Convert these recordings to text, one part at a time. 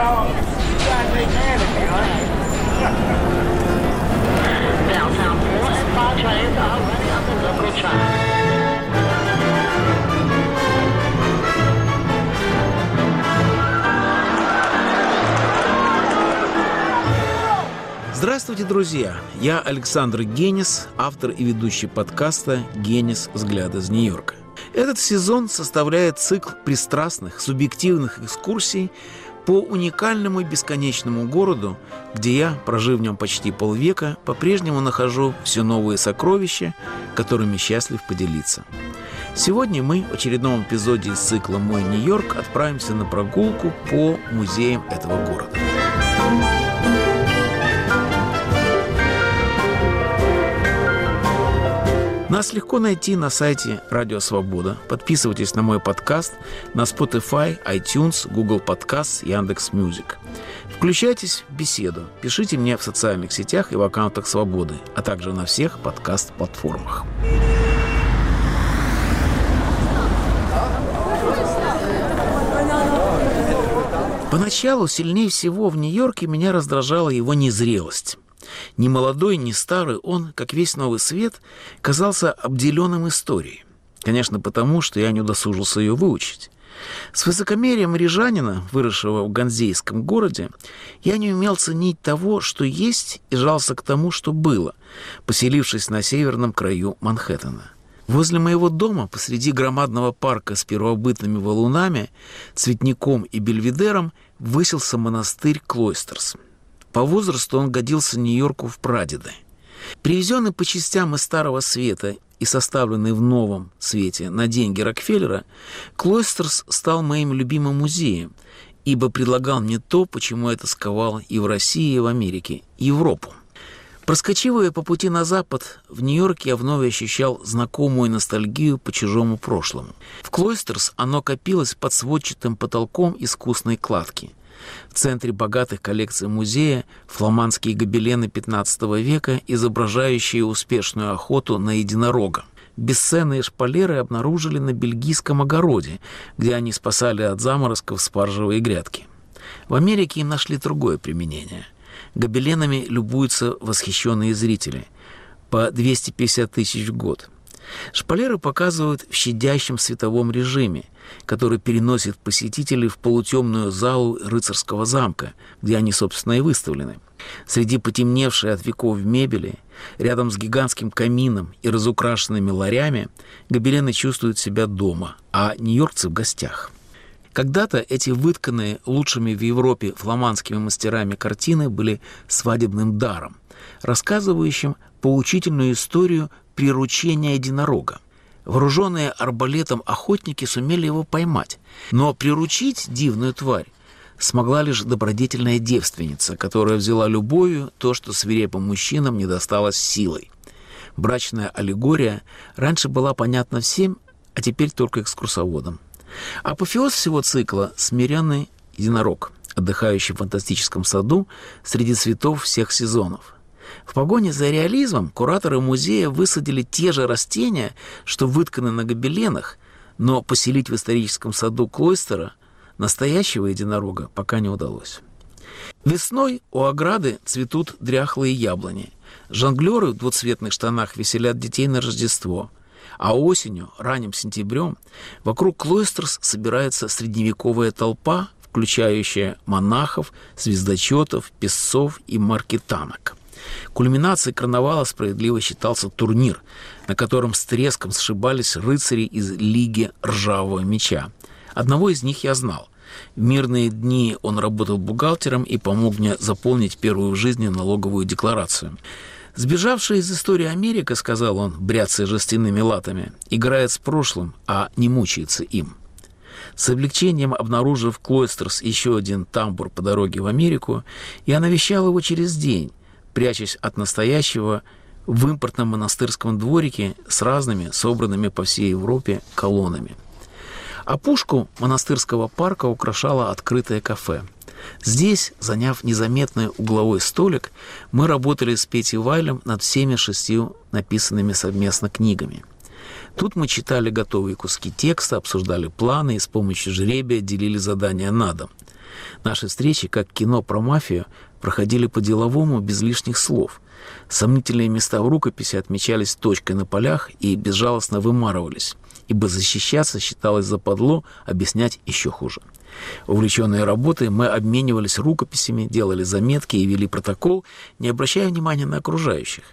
y'all. You guys ain't mad at me, huh? Downtown 4 and 5 trains are running on the local track. Здравствуйте, друзья! Я Александр Генис, автор и ведущий подкаста «Генис. Взгляд из Нью-Йорка». Этот сезон составляет цикл пристрастных, субъективных экскурсий по уникальному и бесконечному городу, где я, прожив в нем почти полвека, по-прежнему нахожу все новые сокровища, которыми счастлив поделиться. Сегодня мы в очередном эпизоде из цикла «Мой Нью-Йорк» отправимся на прогулку по музеям этого города. Нас легко найти на сайте Радио Свобода. Подписывайтесь на мой подкаст на Spotify, iTunes, Google Podcasts, Яндекс Music. Включайтесь в беседу, пишите мне в социальных сетях и в аккаунтах Свободы, а также на всех подкаст-платформах. Поначалу сильнее всего в Нью-Йорке меня раздражала его незрелость. Ни молодой, ни старый он, как весь новый свет, казался обделенным историей. Конечно, потому, что я не удосужился ее выучить. С высокомерием рижанина, выросшего в ганзейском городе, я не умел ценить того, что есть, и жался к тому, что было, поселившись на северном краю Манхэттена. Возле моего дома, посреди громадного парка с первобытными валунами, цветником и бельведером, высился монастырь Клойстерс – по возрасту он годился Нью-Йорку в прадеды. Привезенный по частям из Старого Света и составленный в новом свете на деньги Рокфеллера, Клойстерс стал моим любимым музеем, ибо предлагал мне то, почему это сковало и в России, и в Америке, Европу. Проскочивая по пути на запад, в Нью-Йорке я вновь ощущал знакомую ностальгию по чужому прошлому. В Клойстерс оно копилось под сводчатым потолком искусной кладки – в центре богатых коллекций музея фламандские гобелены XV века, изображающие успешную охоту на единорога. Бесценные шпалеры обнаружили на бельгийском огороде, где они спасали от заморозков спаржевые грядки. В Америке им нашли другое применение. Гобеленами любуются восхищенные зрители. По 250 тысяч в год – Шпалеры показывают в щадящем световом режиме, который переносит посетителей в полутемную залу рыцарского замка, где они, собственно, и выставлены. Среди потемневшей от веков мебели, рядом с гигантским камином и разукрашенными ларями, гобелены чувствуют себя дома, а нью-йоркцы в гостях. Когда-то эти вытканные лучшими в Европе фламандскими мастерами картины были свадебным даром, рассказывающим поучительную историю приручения единорога. Вооруженные арбалетом охотники сумели его поймать, но приручить дивную тварь смогла лишь добродетельная девственница, которая взяла любовью то, что свирепым мужчинам не досталось силой. Брачная аллегория раньше была понятна всем, а теперь только экскурсоводам. Апофеоз всего цикла – смиренный единорог, отдыхающий в фантастическом саду среди цветов всех сезонов – в погоне за реализмом кураторы музея высадили те же растения, что вытканы на гобеленах, но поселить в историческом саду Клойстера настоящего единорога пока не удалось. Весной у ограды цветут дряхлые яблони. Жонглеры в двуцветных штанах веселят детей на Рождество. А осенью, ранним сентябрем, вокруг Клойстерс собирается средневековая толпа, включающая монахов, звездочетов, песцов и маркетанок. Кульминацией карнавала справедливо считался турнир, на котором с треском сшибались рыцари из Лиги Ржавого Меча. Одного из них я знал. В мирные дни он работал бухгалтером и помог мне заполнить первую в жизни налоговую декларацию. «Сбежавшая из истории Америка, — сказал он, бряцая жестяными латами, — играет с прошлым, а не мучается им». С облегчением обнаружив Клойстерс еще один тамбур по дороге в Америку, я навещал его через день, прячась от настоящего в импортном монастырском дворике с разными, собранными по всей Европе, колоннами. А пушку монастырского парка украшало открытое кафе. Здесь, заняв незаметный угловой столик, мы работали с Петей Вайлем над всеми шестью написанными совместно книгами. Тут мы читали готовые куски текста, обсуждали планы и с помощью жребия делили задания на дом. Наши встречи, как кино про мафию, проходили по-деловому, без лишних слов. Сомнительные места в рукописи отмечались точкой на полях и безжалостно вымарывались, ибо защищаться считалось западло, объяснять еще хуже. Увлеченные работой, мы обменивались рукописями, делали заметки и вели протокол, не обращая внимания на окружающих.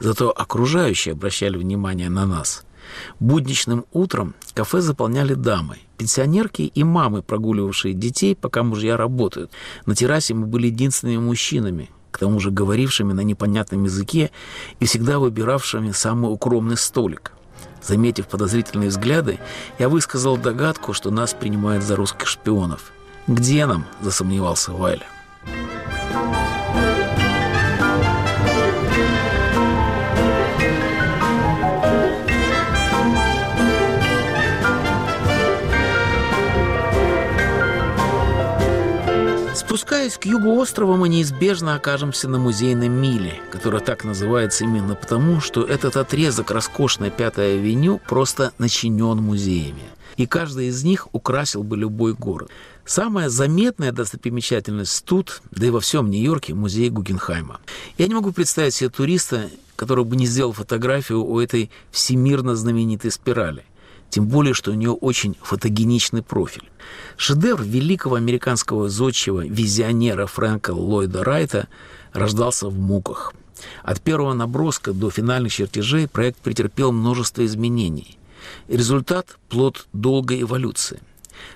Зато окружающие обращали внимание на нас. Будничным утром кафе заполняли дамы, пенсионерки и мамы, прогуливавшие детей, пока мужья работают. На террасе мы были единственными мужчинами, к тому же говорившими на непонятном языке и всегда выбиравшими самый укромный столик. Заметив подозрительные взгляды, я высказал догадку, что нас принимают за русских шпионов. «Где нам?» – засомневался Вайля. Спускаясь к югу острова, мы неизбежно окажемся на музейном миле, которая так называется именно потому, что этот отрезок роскошной Пятой авеню просто начинен музеями. И каждый из них украсил бы любой город. Самая заметная достопримечательность тут, да и во всем Нью-Йорке, музей Гугенхайма. Я не могу представить себе туриста, который бы не сделал фотографию у этой всемирно знаменитой спирали тем более, что у нее очень фотогеничный профиль. Шедевр великого американского зодчего визионера Фрэнка Ллойда Райта рождался в муках. От первого наброска до финальных чертежей проект претерпел множество изменений. результат – плод долгой эволюции.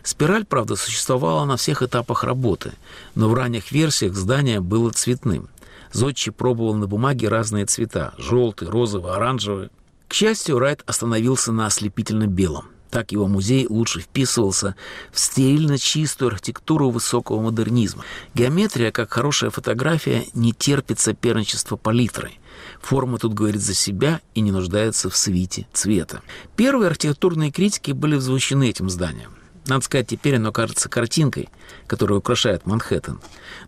Спираль, правда, существовала на всех этапах работы, но в ранних версиях здание было цветным. Зодчий пробовал на бумаге разные цвета – желтый, розовый, оранжевый. К счастью, Райт остановился на ослепительно белом. Так его музей лучше вписывался в стерильно чистую архитектуру высокого модернизма. Геометрия, как хорошая фотография, не терпит соперничества палитры. Форма тут говорит за себя и не нуждается в свите цвета. Первые архитектурные критики были возмущены этим зданием. Надо сказать, теперь оно кажется картинкой, которая украшает Манхэттен.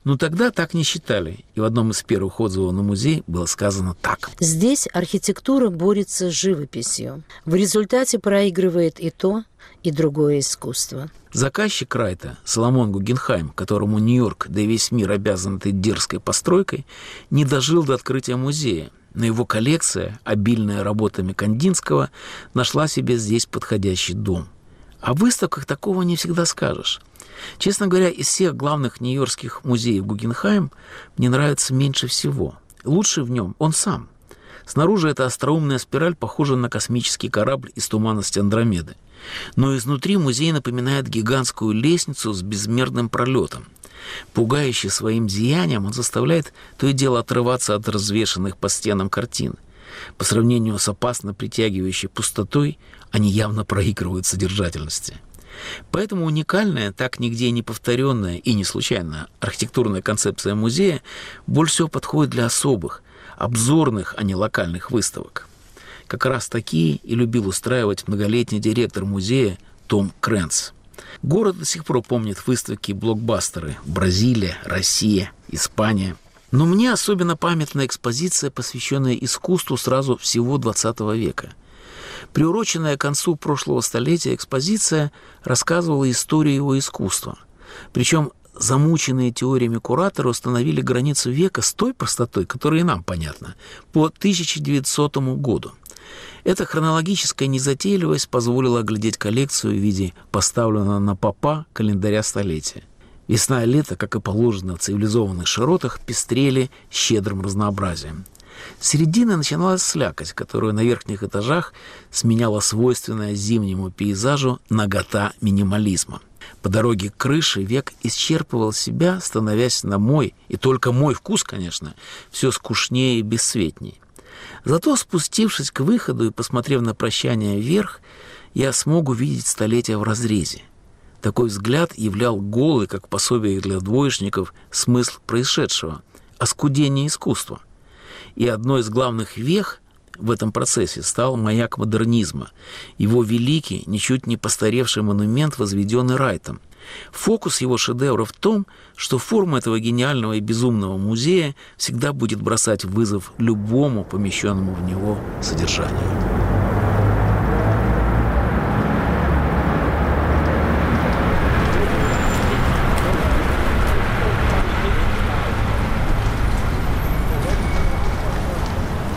Но тогда так не считали, и в одном из первых отзывов на музей было сказано так. Здесь архитектура борется с живописью. В результате проигрывает и то, и другое искусство. Заказчик Райта, Соломон Гугенхайм, которому Нью-Йорк, да и весь мир обязан этой дерзкой постройкой, не дожил до открытия музея, но его коллекция, обильная работами Кандинского, нашла себе здесь подходящий дом – о выставках такого не всегда скажешь. Честно говоря, из всех главных нью-йоркских музеев Гугенхайм мне нравится меньше всего. Лучший в нем он сам. Снаружи эта остроумная спираль похожа на космический корабль из туманности Андромеды. Но изнутри музей напоминает гигантскую лестницу с безмерным пролетом. Пугающий своим зиянием, он заставляет то и дело отрываться от развешанных по стенам картин – по сравнению с опасно притягивающей пустотой, они явно проигрывают содержательности. Поэтому уникальная, так нигде не повторенная и не случайная архитектурная концепция музея больше всего подходит для особых, обзорных, а не локальных выставок. Как раз такие и любил устраивать многолетний директор музея Том Крэнс. Город до сих пор помнит выставки блокбастеры «Бразилия», «Россия», «Испания», но мне особенно памятна экспозиция, посвященная искусству сразу всего XX века. Приуроченная к концу прошлого столетия экспозиция рассказывала историю его искусства. Причем замученные теориями кураторы установили границу века с той простотой, которая и нам понятна, по 1900 году. Эта хронологическая незатейливость позволила оглядеть коллекцию в виде поставленного на попа календаря столетия. Весна и лето, как и положено в цивилизованных широтах, пестрели щедрым разнообразием. Середины начиналась слякоть, которую на верхних этажах сменяла свойственная зимнему пейзажу нагота минимализма. По дороге к крыше век исчерпывал себя, становясь на мой, и только мой вкус, конечно, все скучнее и бесцветней. Зато спустившись к выходу и посмотрев на прощание вверх, я смог увидеть столетия в разрезе. Такой взгляд являл голый, как пособие для двоечников, смысл происшедшего – оскудение искусства. И одной из главных вех в этом процессе стал маяк модернизма, его великий, ничуть не постаревший монумент, возведенный Райтом. Фокус его шедевра в том, что форма этого гениального и безумного музея всегда будет бросать вызов любому помещенному в него содержанию.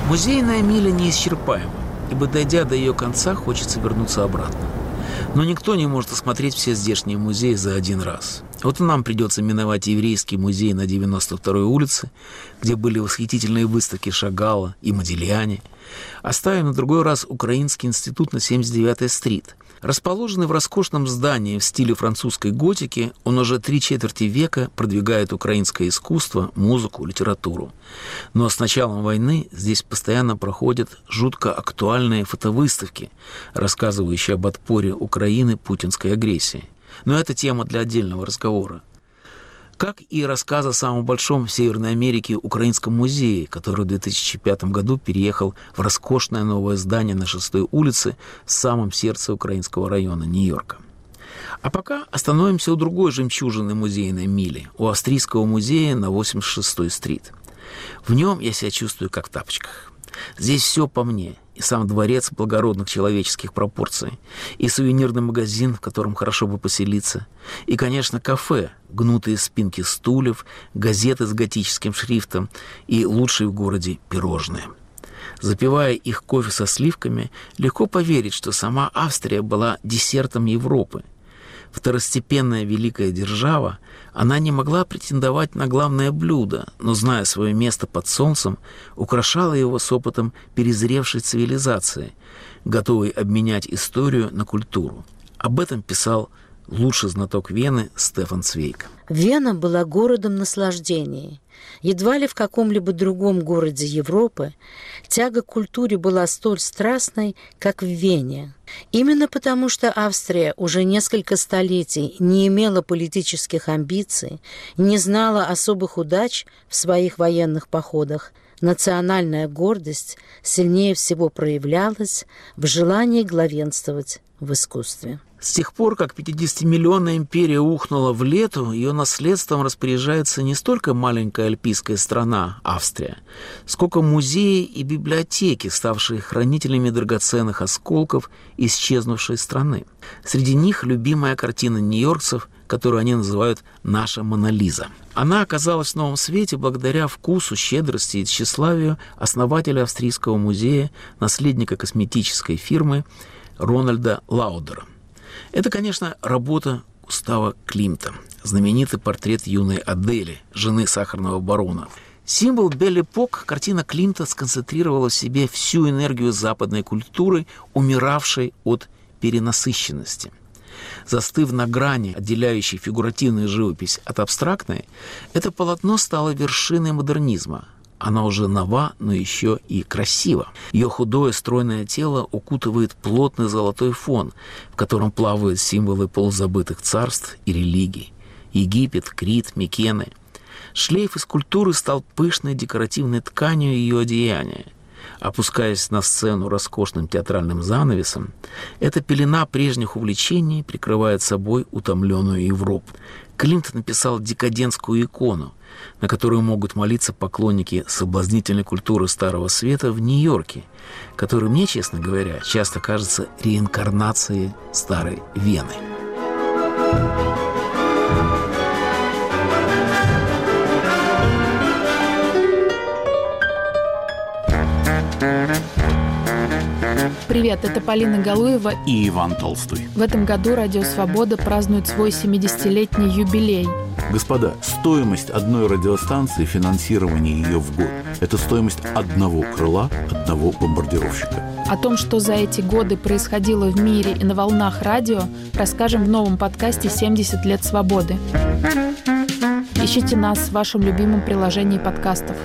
Музейная миля неисчерпаема, ибо дойдя до ее конца, хочется вернуться обратно. Но никто не может осмотреть все здешние музеи за один раз. Вот и нам придется миновать еврейский музей на 92-й улице, где были восхитительные выставки Шагала и Модильяне. Оставим на другой раз Украинский институт на 79-й стрит. Расположенный в роскошном здании в стиле французской готики, он уже три четверти века продвигает украинское искусство, музыку, литературу. Но с началом войны здесь постоянно проходят жутко актуальные фотовыставки, рассказывающие об отпоре Украины путинской агрессии. Но это тема для отдельного разговора. Как и рассказ о самом большом в Северной Америке Украинском музее, который в 2005 году переехал в роскошное новое здание на 6 улице в самом сердце украинского района Нью-Йорка. А пока остановимся у другой жемчужины музейной мили, у Австрийского музея на 86-й стрит. В нем я себя чувствую как в тапочках. Здесь все по мне и сам дворец благородных человеческих пропорций, и сувенирный магазин, в котором хорошо бы поселиться, и, конечно, кафе, гнутые спинки стульев, газеты с готическим шрифтом и лучшие в городе пирожные. Запивая их кофе со сливками, легко поверить, что сама Австрия была десертом Европы. Второстепенная великая держава – она не могла претендовать на главное блюдо, но, зная свое место под солнцем, украшала его с опытом перезревшей цивилизации, готовой обменять историю на культуру. Об этом писал лучший знаток Вены Стефан Цвейк. Вена была городом наслаждений. Едва ли в каком-либо другом городе Европы тяга к культуре была столь страстной, как в Вене. Именно потому, что Австрия уже несколько столетий не имела политических амбиций, не знала особых удач в своих военных походах, национальная гордость сильнее всего проявлялась в желании главенствовать в искусстве. С тех пор, как 50-миллионная империя ухнула в лету, ее наследством распоряжается не столько маленькая альпийская страна, Австрия, сколько музеи и библиотеки, ставшие хранителями драгоценных осколков исчезнувшей страны. Среди них любимая картина нью-йоркцев, которую они называют «Наша Монолиза». Она оказалась в новом свете благодаря вкусу, щедрости и тщеславию основателя Австрийского музея, наследника косметической фирмы Рональда Лаудера. Это, конечно, работа Густава Климта, знаменитый портрет юной Адели, жены сахарного барона. Символ Белли-Пок картина Климта сконцентрировала в себе всю энергию западной культуры, умиравшей от перенасыщенности. Застыв на грани, отделяющей фигуративную живопись от абстрактной, это полотно стало вершиной модернизма, она уже нова, но еще и красива. Ее худое стройное тело укутывает плотный золотой фон, в котором плавают символы полузабытых царств и религий. Египет, Крит, Микены. Шлейф из культуры стал пышной декоративной тканью ее одеяния. Опускаясь на сцену роскошным театральным занавесом, эта пелена прежних увлечений прикрывает собой утомленную Европу. Клинт написал декадентскую икону, на которую могут молиться поклонники соблазнительной культуры Старого Света в Нью-Йорке, который мне, честно говоря, часто кажется реинкарнацией Старой Вены. Привет, это Полина Галуева и Иван Толстой. В этом году Радио Свобода празднует свой 70-летний юбилей. Господа, стоимость одной радиостанции, финансирование ее в год – это стоимость одного крыла, одного бомбардировщика. О том, что за эти годы происходило в мире и на волнах радио, расскажем в новом подкасте «70 лет свободы». Ищите нас в вашем любимом приложении подкастов.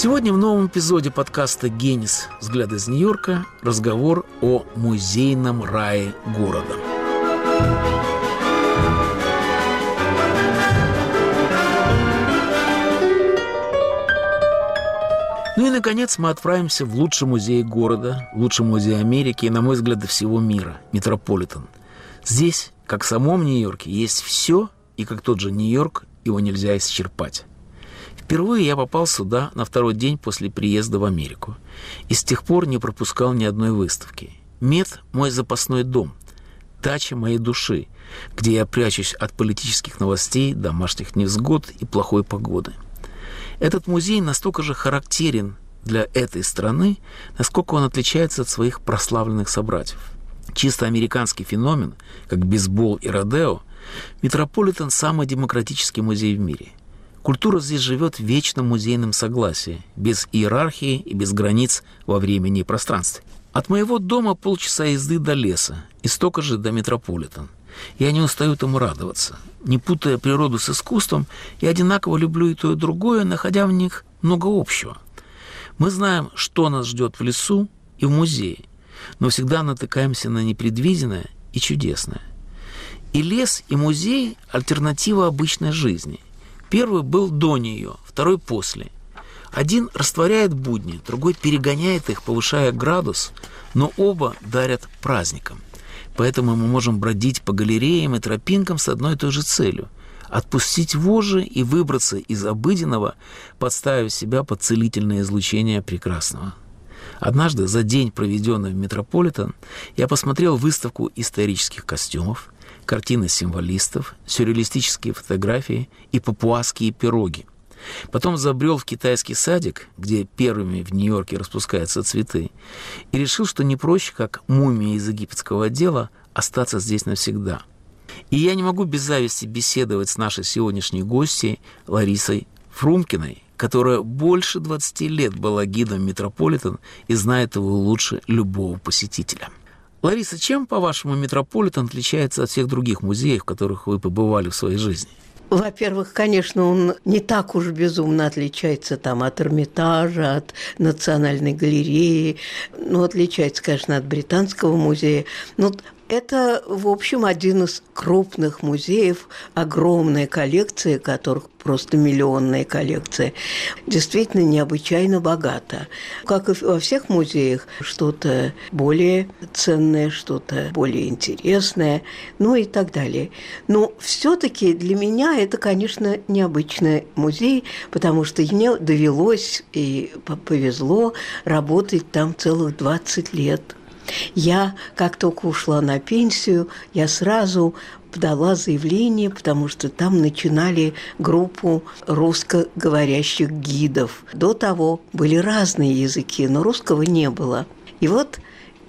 Сегодня в новом эпизоде подкаста «Генис. Взгляд из Нью-Йорка» разговор о музейном рае города. Ну и, наконец, мы отправимся в лучший музей города, лучший музей Америки и, на мой взгляд, всего мира – Метрополитен. Здесь, как в самом Нью-Йорке, есть все, и как тот же Нью-Йорк, его нельзя исчерпать. Впервые я попал сюда на второй день после приезда в Америку. И с тех пор не пропускал ни одной выставки. Мед – мой запасной дом. дача моей души, где я прячусь от политических новостей, домашних невзгод и плохой погоды. Этот музей настолько же характерен для этой страны, насколько он отличается от своих прославленных собратьев. Чисто американский феномен, как бейсбол и родео, Метрополитен – самый демократический музей в мире. Культура здесь живет в вечном музейном согласии, без иерархии и без границ во времени и пространстве. От моего дома полчаса езды до леса и столько же до Метрополитен. Я не устаю этому радоваться. Не путая природу с искусством, я одинаково люблю и то, и другое, находя в них много общего. Мы знаем, что нас ждет в лесу и в музее, но всегда натыкаемся на непредвиденное и чудесное. И лес, и музей – альтернатива обычной жизни. Первый был до нее, второй после. Один растворяет будни, другой перегоняет их, повышая градус, но оба дарят праздникам. Поэтому мы можем бродить по галереям и тропинкам с одной и той же целью – отпустить вожжи и выбраться из обыденного, подставив себя под целительное излучение прекрасного. Однажды, за день, проведенный в Метрополитен, я посмотрел выставку исторических костюмов, картины символистов, сюрреалистические фотографии и папуасские пироги. Потом забрел в китайский садик, где первыми в Нью-Йорке распускаются цветы, и решил, что не проще, как мумия из египетского отдела, остаться здесь навсегда. И я не могу без зависти беседовать с нашей сегодняшней гостьей Ларисой Фрумкиной, которая больше 20 лет была гидом Метрополитен и знает его лучше любого посетителя. Лариса, чем, по-вашему, Метрополитен отличается от всех других музеев, в которых вы побывали в своей жизни? Во-первых, конечно, он не так уж безумно отличается там от Эрмитажа, от Национальной галереи. Ну, отличается, конечно, от Британского музея. Но это, в общем, один из крупных музеев, огромная коллекция, которых просто миллионная коллекция, действительно необычайно богата. Как и во всех музеях, что-то более ценное, что-то более интересное, ну и так далее. Но все-таки для меня это, конечно, необычный музей, потому что мне довелось и повезло работать там целых 20 лет – я, как только ушла на пенсию, я сразу подала заявление, потому что там начинали группу русскоговорящих гидов. До того были разные языки, но русского не было. И вот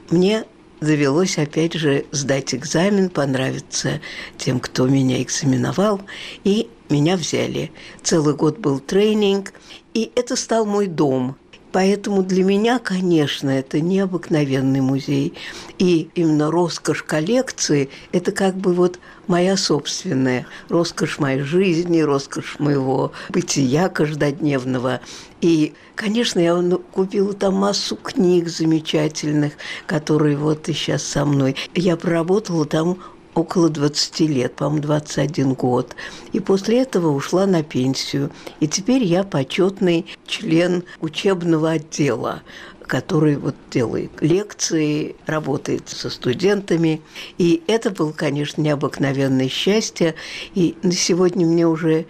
мне довелось опять же сдать экзамен, понравиться тем, кто меня экзаменовал, и меня взяли. Целый год был тренинг, и это стал мой дом – Поэтому для меня, конечно, это необыкновенный музей. И именно роскошь коллекции – это как бы вот моя собственная, роскошь моей жизни, роскошь моего бытия каждодневного. И, конечно, я купила там массу книг замечательных, которые вот и сейчас со мной. Я проработала там около 20 лет, по-моему, 21 год. И после этого ушла на пенсию. И теперь я почетный член учебного отдела который вот делает лекции, работает со студентами. И это было, конечно, необыкновенное счастье. И на сегодня мне уже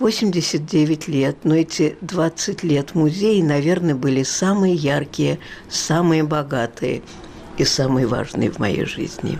89 лет, но эти 20 лет музея, наверное, были самые яркие, самые богатые и самые важные в моей жизни.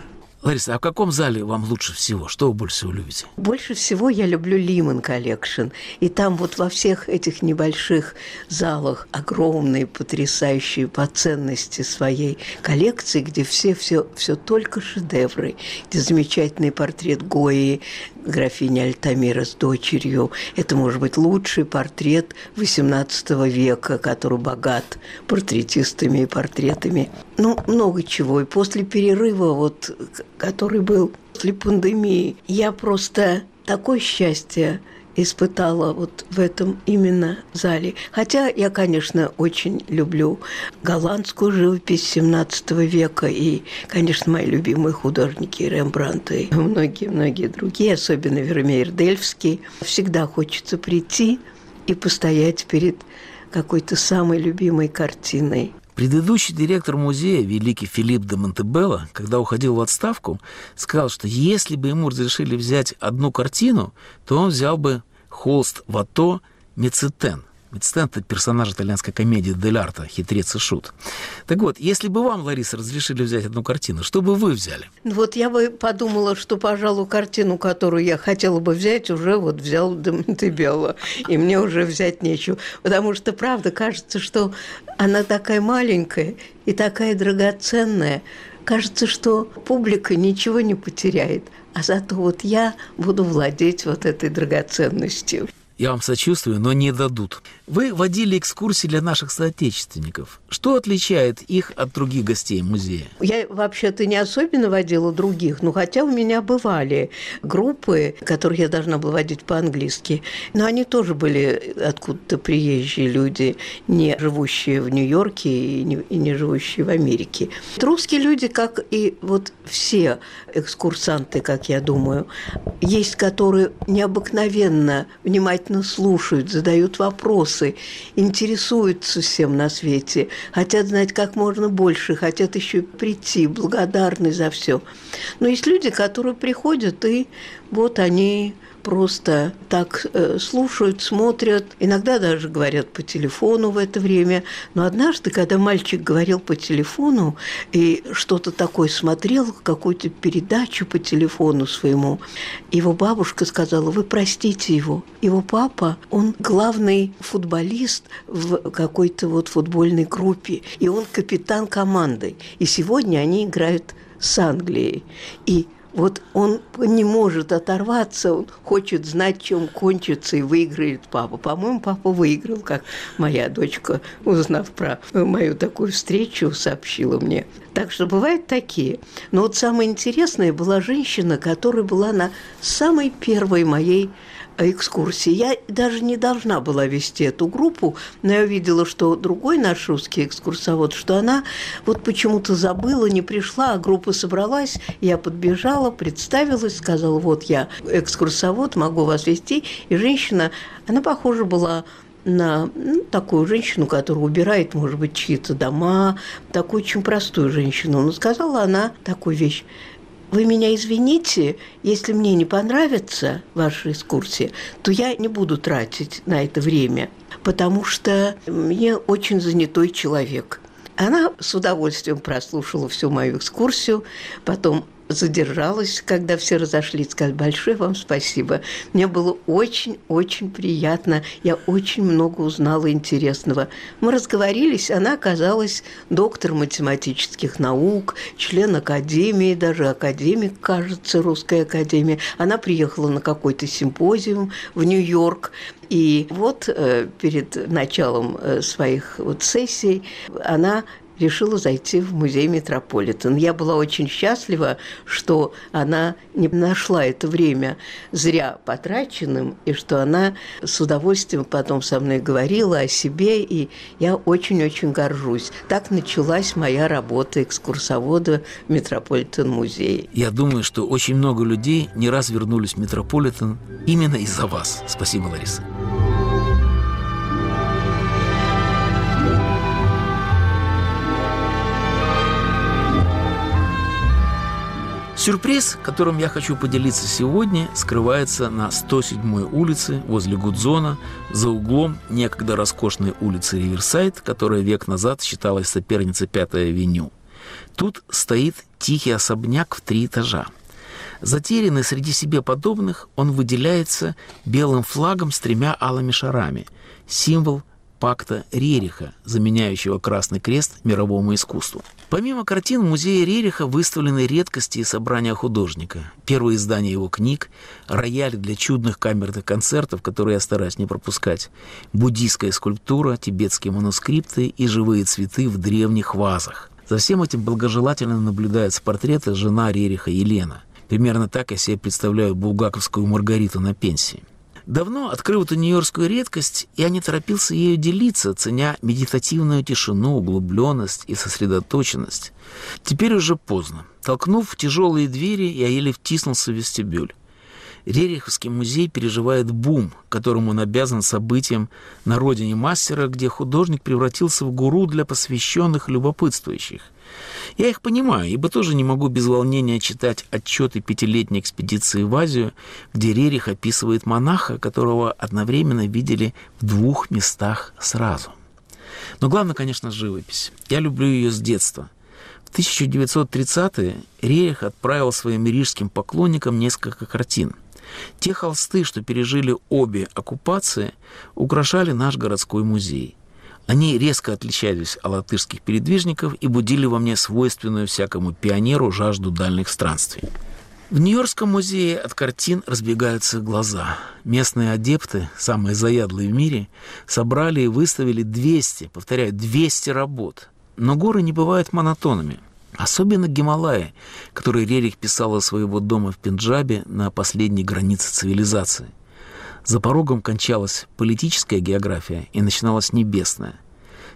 Лариса, а в каком зале вам лучше всего? Что вы больше всего любите? Больше всего я люблю Lehman Collection. И там вот во всех этих небольших залах огромные, потрясающие по ценности своей коллекции, где все, все, все только шедевры, где замечательный портрет Гои, графини Альтамира с дочерью. Это может быть лучший портрет XVIII века, который богат портретистами и портретами. Ну, много чего. И после перерыва, вот, который был после пандемии, я просто такое счастье испытала вот в этом именно зале. Хотя я, конечно, очень люблю голландскую живопись 17 века и, конечно, мои любимые художники Рембрандт и многие-многие другие, особенно Вермеер Дельфский. Всегда хочется прийти и постоять перед какой-то самой любимой картиной. Предыдущий директор музея, великий Филипп де Монтебелло, когда уходил в отставку, сказал, что если бы ему разрешили взять одну картину, то он взял бы холст Вато Мецетен. Медсцен – это персонаж итальянской комедии «Дель Арта» «Хитрец и шут». Так вот, если бы вам, Лариса, разрешили взять одну картину, что бы вы взяли? Вот я бы подумала, что, пожалуй, картину, которую я хотела бы взять, уже вот взял Демонтебелло, и мне уже взять нечего. Потому что, правда, кажется, что она такая маленькая и такая драгоценная. Кажется, что публика ничего не потеряет, а зато вот я буду владеть вот этой драгоценностью. Я вам сочувствую, но не дадут. Вы водили экскурсии для наших соотечественников. Что отличает их от других гостей музея? Я вообще-то не особенно водила других, но хотя у меня бывали группы, которые я должна была водить по-английски, но они тоже были откуда-то приезжие люди, не живущие в Нью-Йорке и не, и не живущие в Америке. Русские люди, как и вот все экскурсанты, как я думаю, есть, которые необыкновенно внимательно внимательно слушают, задают вопросы, интересуются всем на свете, хотят знать как можно больше, хотят еще прийти, благодарны за все. Но есть люди, которые приходят, и вот они просто так э, слушают, смотрят, иногда даже говорят по телефону в это время. Но однажды, когда мальчик говорил по телефону и что-то такое смотрел, какую-то передачу по телефону своему, его бабушка сказала, вы простите его. Его папа, он главный футболист в какой-то вот футбольной группе, и он капитан команды. И сегодня они играют с Англией. И вот он не может оторваться, он хочет знать, чем кончится, и выиграет папа. По-моему, папа выиграл, как моя дочка, узнав про мою такую встречу, сообщила мне. Так что бывают такие. Но вот самое интересное была женщина, которая была на самой первой моей экскурсии. Я даже не должна была вести эту группу, но я увидела, что другой наш русский экскурсовод, что она вот почему-то забыла, не пришла, а группа собралась, я подбежала, представилась, сказала, вот я экскурсовод, могу вас вести. И женщина, она похожа была на ну, такую женщину, которая убирает, может быть, чьи-то дома, такую очень простую женщину. Но сказала она такую вещь. Вы меня извините, если мне не понравится ваша экскурсия, то я не буду тратить на это время, потому что мне очень занятой человек. Она с удовольствием прослушала всю мою экскурсию, потом задержалась, когда все разошлись, сказать большое вам спасибо. Мне было очень-очень приятно. Я очень много узнала интересного. Мы разговорились, она оказалась доктор математических наук, член академии, даже академик, кажется, русской академии. Она приехала на какой-то симпозиум в Нью-Йорк. И вот э, перед началом э, своих вот сессий она решила зайти в музей Метрополитен. Я была очень счастлива, что она не нашла это время зря потраченным, и что она с удовольствием потом со мной говорила о себе, и я очень-очень горжусь. Так началась моя работа экскурсовода в Метрополитен музее. Я думаю, что очень много людей не раз вернулись в Метрополитен именно из-за вас. Спасибо, Лариса. Сюрприз, которым я хочу поделиться сегодня, скрывается на 107-й улице возле Гудзона, за углом некогда роскошной улицы Риверсайд, которая век назад считалась соперницей Пятой авеню. Тут стоит тихий особняк в три этажа. Затерянный среди себе подобных, он выделяется белым флагом с тремя алыми шарами, символ пакта Рериха, заменяющего Красный Крест мировому искусству. Помимо картин в музее Рериха выставлены редкости и собрания художника, первые издания его книг, рояль для чудных камерных концертов, которые я стараюсь не пропускать, буддийская скульптура, тибетские манускрипты и живые цветы в древних вазах. За всем этим благожелательно наблюдаются портреты жена Рериха Елена. Примерно так я себе представляю булгаковскую Маргариту на пенсии. Давно открыл эту нью-йоркскую редкость, я не торопился ею делиться, ценя медитативную тишину, углубленность и сосредоточенность. Теперь уже поздно. Толкнув тяжелые двери, я еле втиснулся в вестибюль. Рериховский музей переживает бум, которому он обязан событиям на родине мастера, где художник превратился в гуру для посвященных любопытствующих. Я их понимаю, ибо тоже не могу без волнения читать отчеты пятилетней экспедиции в Азию, где Рерих описывает монаха, которого одновременно видели в двух местах сразу. Но главное, конечно, живопись. Я люблю ее с детства – в 1930-е Рерих отправил своим рижским поклонникам несколько картин. Те холсты, что пережили обе оккупации, украшали наш городской музей. Они резко отличались от латышских передвижников и будили во мне свойственную всякому пионеру жажду дальних странствий. В Нью-Йоркском музее от картин разбегаются глаза. Местные адепты, самые заядлые в мире, собрали и выставили 200, повторяю, 200 работ – но горы не бывают монотонными. Особенно Гималаи, которые Рерих писал из своего дома в Пенджабе на последней границе цивилизации. За порогом кончалась политическая география и начиналась небесная.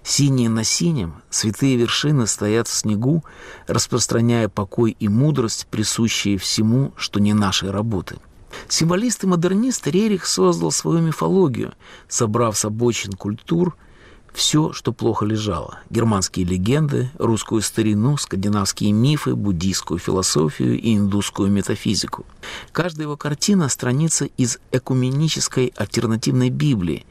Синие на синем, святые вершины стоят в снегу, распространяя покой и мудрость, присущие всему, что не нашей работы. Символист и модернист Рерих создал свою мифологию, собрав с обочин культур – все, что плохо лежало. Германские легенды, русскую старину, скандинавские мифы, буддийскую философию и индусскую метафизику. Каждая его картина – страница из экуменической альтернативной Библии,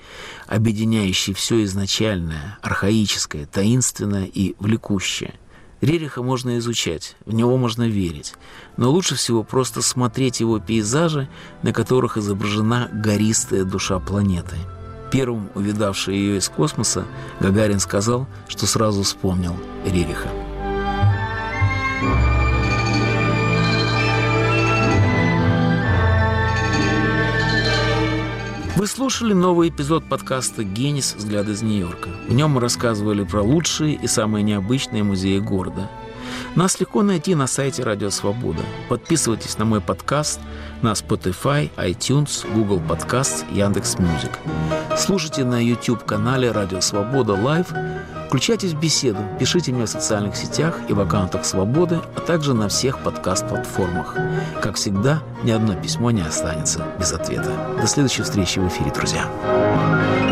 объединяющей все изначальное, архаическое, таинственное и влекущее. Рериха можно изучать, в него можно верить, но лучше всего просто смотреть его пейзажи, на которых изображена гористая душа планеты – Первым увидавший ее из космоса, Гагарин сказал, что сразу вспомнил Рериха. Вы слушали новый эпизод подкаста «Генис. Взгляд из Нью-Йорка». В нем мы рассказывали про лучшие и самые необычные музеи города. Нас легко найти на сайте Радио Свобода. Подписывайтесь на мой подкаст – на Spotify, iTunes, Google Podcasts, Яндекс.Music. Слушайте на YouTube-канале «Радио Свобода Live», включайтесь в беседу, пишите мне в социальных сетях и в аккаунтах «Свободы», а также на всех подкаст-платформах. Как всегда, ни одно письмо не останется без ответа. До следующей встречи в эфире, друзья.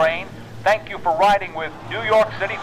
Train. Thank you for riding with New York City.